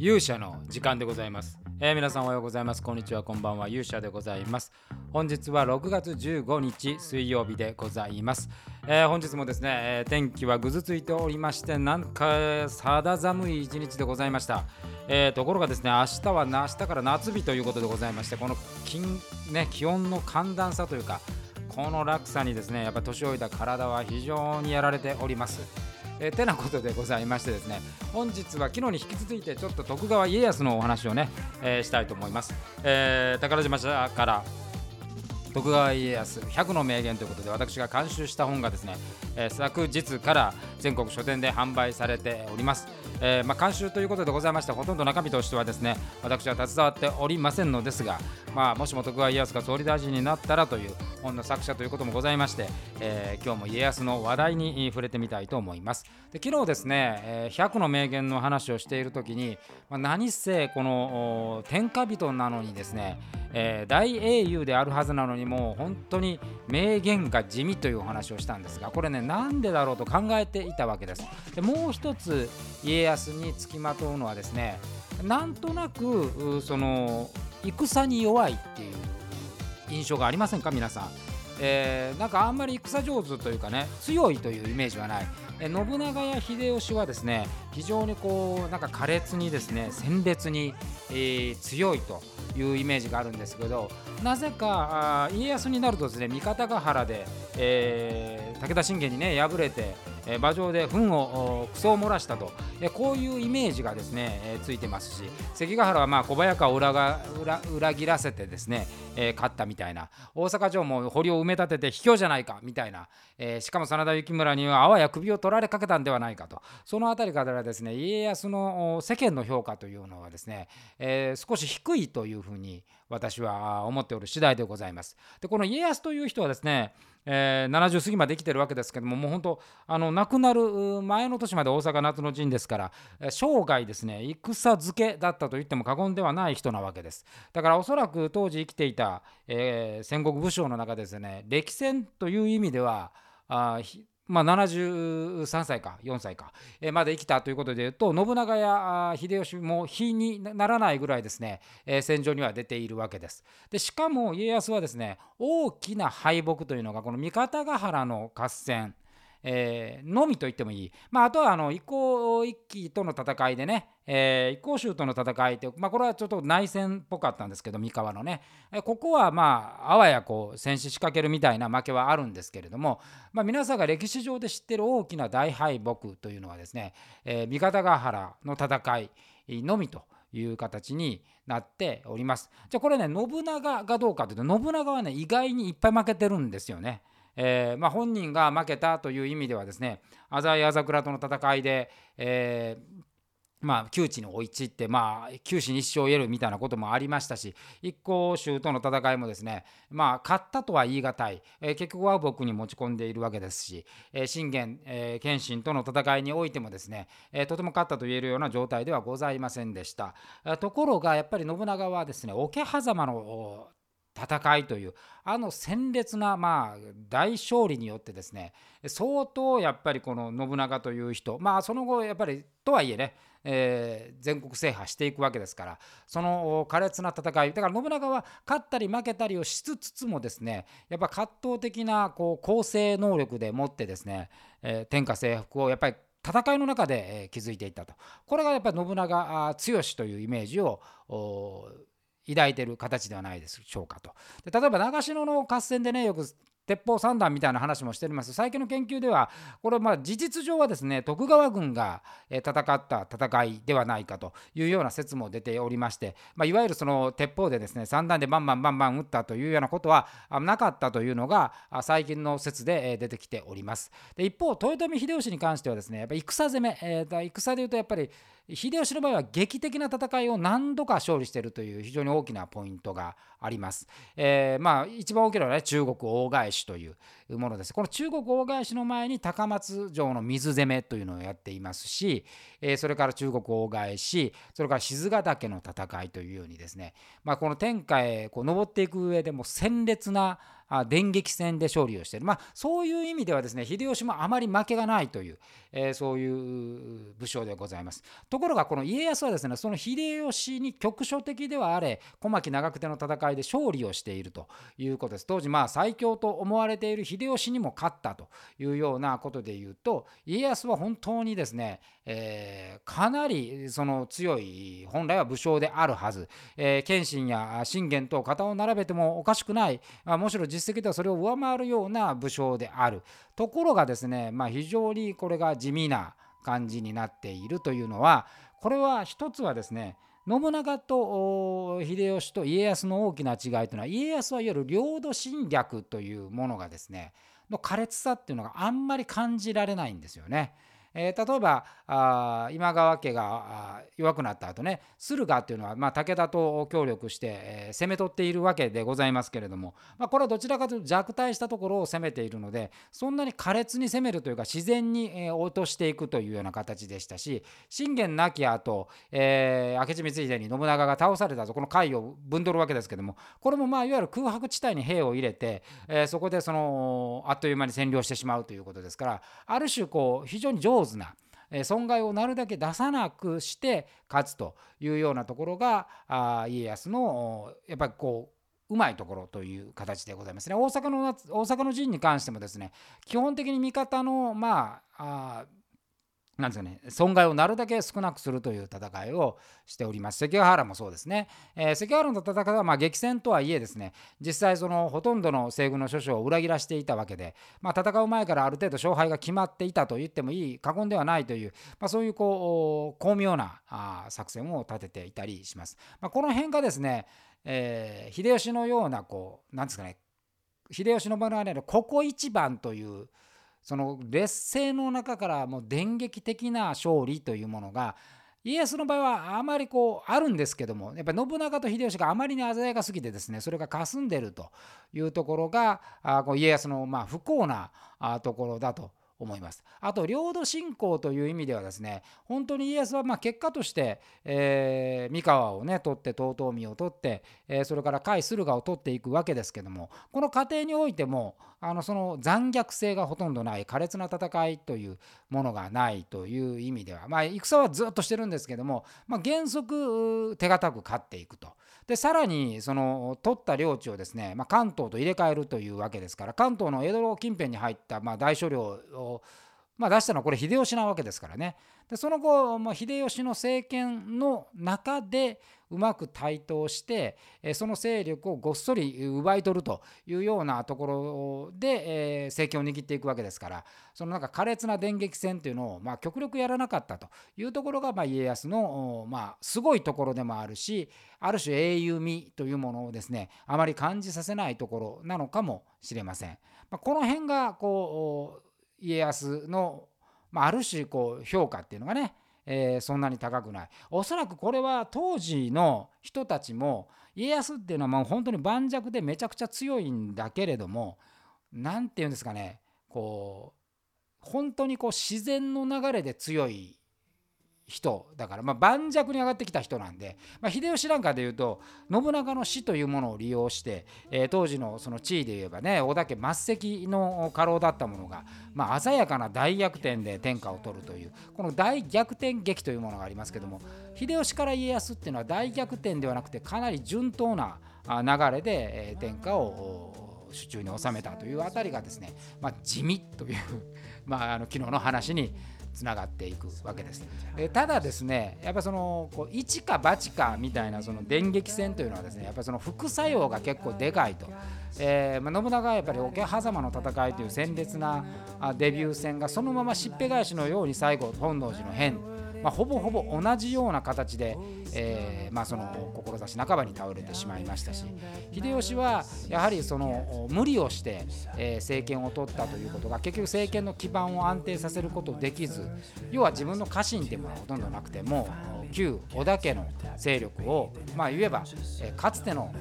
勇者の時間でございます、えー、皆さんおはようございます。こんにちはこんばんは。勇者でございます。本日は6月15日水曜日でございます、えー、本日もですね、えー、天気はぐずついておりましてなんか肌寒い一日でございました、えところがですね明日は明日から夏日ということでございましてこの気,、ね、気温の寒暖差というかこの落差にですねやっぱ年老いた体は非常にやられております。えー、てなことでございましてですね本日は昨日に引き続いてちょっと徳川家康のお話をね、えー、したいと思います、えー、宝島社から徳川家康100の名言ということで私が監修した本がですね、えー、昨日から全国書店で販売されております、えー、まあ、監修ということでございましてほとんど中身としてはですね私は携わっておりませんのですが、まあ、もしも徳川家康が総理大臣になったらという本の作者ということもございまして、えー、今日も家康の話題に触れてみたいと思います。で昨日ですね、え100の名言の話をしている時に、まあ、何せこの天下人なのにですねえ、大英雄であるはずなのにもう本当に名言が地味というお話をしたんですがこれねなんでだろうと考えていたわけです。でもう一つ家康につきまとうのはですねなんとなくその戦に弱いっていう印象がありませんか？皆さん、えー、なんかあんまり戦上手というかね強いというイメージはない。え信長や秀吉はですね非常にこうなんか苛烈にですね鮮烈に、えー、強いというイメージがあるんですけどなぜか家康になるとですね三方ヶ原で、えー、武田信玄にね敗れてえ馬上で糞をクソを漏らしたと、えこういうイメージがですね、えついてますし関ヶ原はまあ小早川を裏が裏裏切らせてですね、え勝ったみたいな。大阪城も堀を埋め立てて卑怯じゃないかみたいな、えしかも真田幸村にはあわや首を取られかけたんではないかと。その辺りからですね家康の世間の評価というのはですね、え少し低いというふうに私は思っておる次第でございます。でこの家康という人はですねえー、70過ぎまで生きてるわけですけどももう本当あの亡くなる前の年まで大阪夏の陣ですから生涯ですね戦漬けだったと言っても過言ではない人なわけです。だからおそらく当時生きていた、えー、戦国武将の中ですね歴戦という意味ではあまあ、73歳か4歳か、え、まで生きたということでいうと信長や秀吉も比にならないぐらいですね、え、戦場には出ているわけです。でしかも家康はですね大きな敗北というのがこの三方ヶ原の合戦えー、のみと言ってもいい、まあ、あとはあの一向一揆との戦いでね、えー、一向宗との戦いって、まあ、これはちょっと内戦っぽかったんですけど三河のね、えー、ここはまああわやこう戦死仕掛けるみたいな負けはあるんですけれども、まあ、皆さんが歴史上で知ってる大きな大敗北というのはですね、えー、三方ヶ原の戦いのみと。いう形になっております。じゃあこれね信長がどうかというと信長はね意外にいっぱい負けてるんですよね。えーまあ、本人が負けたという意味ではですね浅井朝倉との戦いで、えーまあ、窮地に追い散って、まあ、九死に一生を得るみたいなこともありましたし一向宗との戦いもですね、まあ、勝ったとは言い難い、えー、結局は僕に持ち込んでいるわけですし、えー、信玄、えー、謙信との戦いにおいてもですね、えー、とても勝ったと言えるような状態ではございませんでした。ところがやっぱり信長はですね桶狭間の戦いというあの鮮烈なまあ大勝利によってですね相当やっぱりこの信長という人まあその後やっぱりとはいえねえー、全国制覇していくわけですからその苛烈な戦いだから信長は勝ったり負けたりをしつつもですねやっぱ葛藤的なこう構成能力でもってですね、えー、天下征服をやっぱり戦いの中で、えー、築いていったと。これがやっぱり信長剛というイメージを抱いてる形ではないでしょうかと。で例えば長篠の合戦でねよく鉄砲三段みたいな話もしております最近の研究ではこれまあ事実上はですね徳川軍が戦った戦いではないかというような説も出ておりまして、まあ、いわゆるその鉄砲でですね三段でバンバンバンバン撃ったというようなことはなかったというのが最近の説で出てきておりますで一方豊臣秀吉に関してはですねやっぱ戦攻め、えー、戦でいうとやっぱり秀吉の場合は劇的な戦いを何度か勝利しているという非常に大きなポイントがあります。えー、まあ一番大きいのはね中国大返しというものです。この中国大返しの前に高松城の水攻めというのをやっていますし、え、それから中国大返しそれから静ヶ岳の戦いというようにですね、まあ、この天下へこう登っていく上でも鮮烈な電撃戦で勝利をしている、まあ、そういう意味ではですね秀吉もあまり負けがないという、えー、そういう武将でございます。ところがこの家康はですねその秀吉に局所的ではあれ小牧長久手の戦いで勝利をしているということです当時まあ最強と思われている秀秀吉にも勝ったというようなことで言うと家康は本当にですね、えー、かなりその強い本来は武将であるはず、えー、謙信や信玄と肩を並べてもおかしくない、まあ、むしろ実績ではそれを上回るような武将である。ところがですね、まあ、非常にこれが地味な感じになっているというのはこれは一つはですね信長と秀吉と家康の大きな違いというのは家康はいわゆる領土侵略というものがですねの苛烈さっていうのがあんまり感じられないんですよね。えー、例えばあ今川家が弱くなった後ね駿河っていうのは、まあ、武田と協力して、えー、攻め取っているわけでございますけれども、まあ、これはどちらかというと弱体したところを攻めているのでそんなに苛烈に攻めるというか自然に、えー、落としていくというような形でしたし信玄亡き後、えー、明智光秀に信長が倒されたとこの回を分取るわけですけどもこれもまあいわゆる空白地帯に兵を入れて、えー、そこでそのあっという間に占領してしまうということですからある種こう非常に上手ズな損害をなるだけ出さなくして勝つというようなところが家康のやっぱりこううまいところという形でございますね。大阪の大阪の陣に関してもですね基本的に味方のまあなんですかね、損害をなるだけ少なくするという戦いをしております。関ヶ原もそうですね。えー、関ヶ原の戦いはまあ激戦とはいえですね、実際そのほとんどの西軍の諸将を裏切らしていたわけで、まあ、戦う前からある程度勝敗が決まっていたと言ってもいい過言ではないという、まあ、そういうこう巧妙なあ作戦を立てていたりします。まあ、この辺がですね、えー、秀吉のようなこう、なんですかね、秀吉の場合はここ一番というその劣勢の中からもう電撃的な勝利というものが家康の場合はあまりこうあるんですけどもやっぱり信長と秀吉があまりに鮮やかすぎてですねそれが霞んでるというところがあこう家康のまあ不幸なところだと思います。あと領土侵攻という意味ではですね本当に家康はま結果として、えー、三河をね取って遠江を取って、えー、それから甲斐駿河を取っていくわけですけどもこの過程においてもあのその残虐性がほとんどない苛烈な戦いというものがないという意味ではまあ戦はずっとしてるんですけども、まあ、原則手堅く勝っていくと。でさらにその取った領地をですね、まあ、関東と入れ替えるというわけですから関東の江戸近辺に入ったまあ大所領をまあ、出したのはこれ秀吉なわけですからね。でその後、まあ、秀吉の政権の中でうまく台頭してその勢力をごっそり奪い取るというようなところで、え政権を握っていくわけですからそのなんか苛烈な電撃戦というのを、まあ、極力やらなかったというところが、まあ、家康の、まあ、すごいところでもあるしある種英雄味というものをですねあまり感じさせないところなのかもしれません。まあ、この辺がこう家康の、まあ、ある種こう評価っていうのがね、えー、そんなに高くない。おそらくこれは当時の人たちも家康っていうのはもう本当に盤石でめちゃくちゃ強いんだけれども何て言うんですかねこう本当にこう自然の流れで強い人だから、まあ、盤石に上がってきた人なんで、まあ、秀吉なんかでいうと信長の死というものを利用して、えー、当時のその地位で言えばね織田家末席の家老だったものが、まあ、鮮やかな大逆転で天下を取るというこの大逆転劇というものがありますけども秀吉から家康っていうのは大逆転ではなくてかなり順当な流れで、天下を手中に収めたというあたりがですね、まあ、地味というまあ、あの昨日の話につながっていくわけです。でただですねやっぱそのこう一か八かみたいなその電撃戦というのはですねやっぱその副作用が結構でかいと。えーまあ、信長はやっぱり桶狭間の戦いという鮮烈なデビュー戦がそのまましっぺ返しのように最後本能寺の変まあ、ほぼほぼ同じような形で、えーまあ、その志半ばに倒れてしまいましたし秀吉はやはりその無理をして、えー、政権を取ったということが結局政権の基盤を安定させることできず要は自分の家臣っていうもほとんどなくても旧織田家の勢力を、まあ、言えば、えー、かつての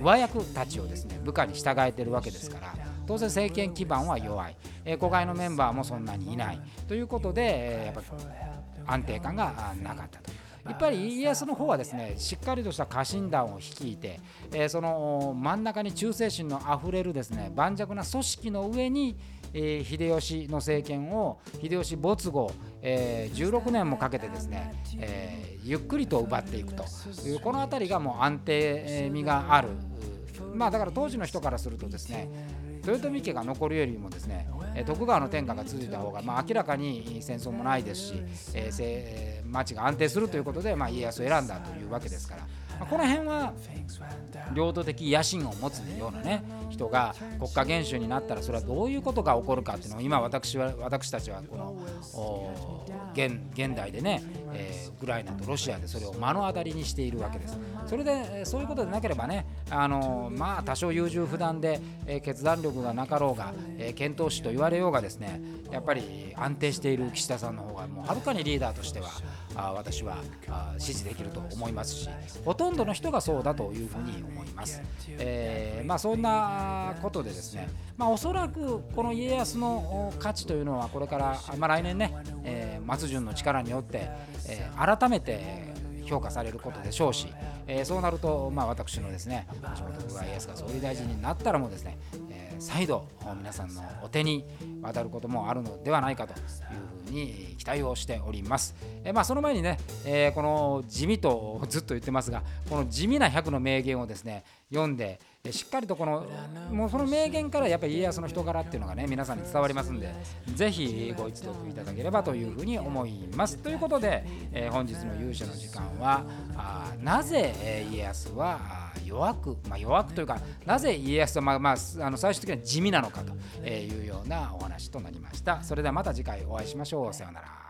上役たちをですね部下に従えてるわけですから当然政権基盤は弱い、えー、子会のメンバーもそんなにいない。ということで、えー、やっぱり安定感がなかったと。やっぱり家康の方はですねしっかりとした家臣団を率いて、えー、その真ん中に忠誠心のあふれるですね盤石な組織の上にえー、秀吉の政権を秀吉没後、えー、16年もかけてですね、えー、ゆっくりと奪っていくと。いうこの辺りがもう安定味がある。まあだから当時の人からするとですね豊臣家が残るよりもですね徳川の天下が続いた方が、まあ、明らかに戦争もないですし、えー、町が安定するということで、まあ、家康を選んだというわけですから、まあ、この辺は領土的野心を持つようなね人が国家元首になったらそれはどういうことが起こるかっていうのを今私は私たちはこの現現代でね、えー、ウクライナとロシアでそれを目の当たりにしているわけです。それでそういうことでなければねあのまあ多少優柔不断で、えー、決断力がなかろうが、えー、検討士と言われようがですねやっぱり安定している岸田さんの方がもうはるかにリーダーとしてはあ私はあ支持できると思いますしほとんどの人がそうだというふうに思います。えー、まあ、そんなことでですね、まあ、おそらくこの家康の価値というのはこれから、まあ、来年ね、えー、松潤の力によって、えー、改めて評価されることでしょうし、えー、そうなると、まあ、私のですね橋本徳川家康が総理大臣になったらもですね、えー、再度皆さんのお手に渡ることもあるのではないかというふうに期待をしております。えー、まあ、その前にね、えこの地味とずっと言ってますがこの地味な100の名言をですね読んでしっかりとこのもうその名言からやっぱり家康の人柄っていうのがね皆さんに伝わりますんでぜひご一読いただければというふうに思います。ということで、えー、本日の勇者の時間はあなぜ、家康は弱く、まあ、弱くというかなぜ家康は、まあまあ、あの最終的には地味なのかというようなお話となりました。それではまた次回お会いしましょう。さようなら。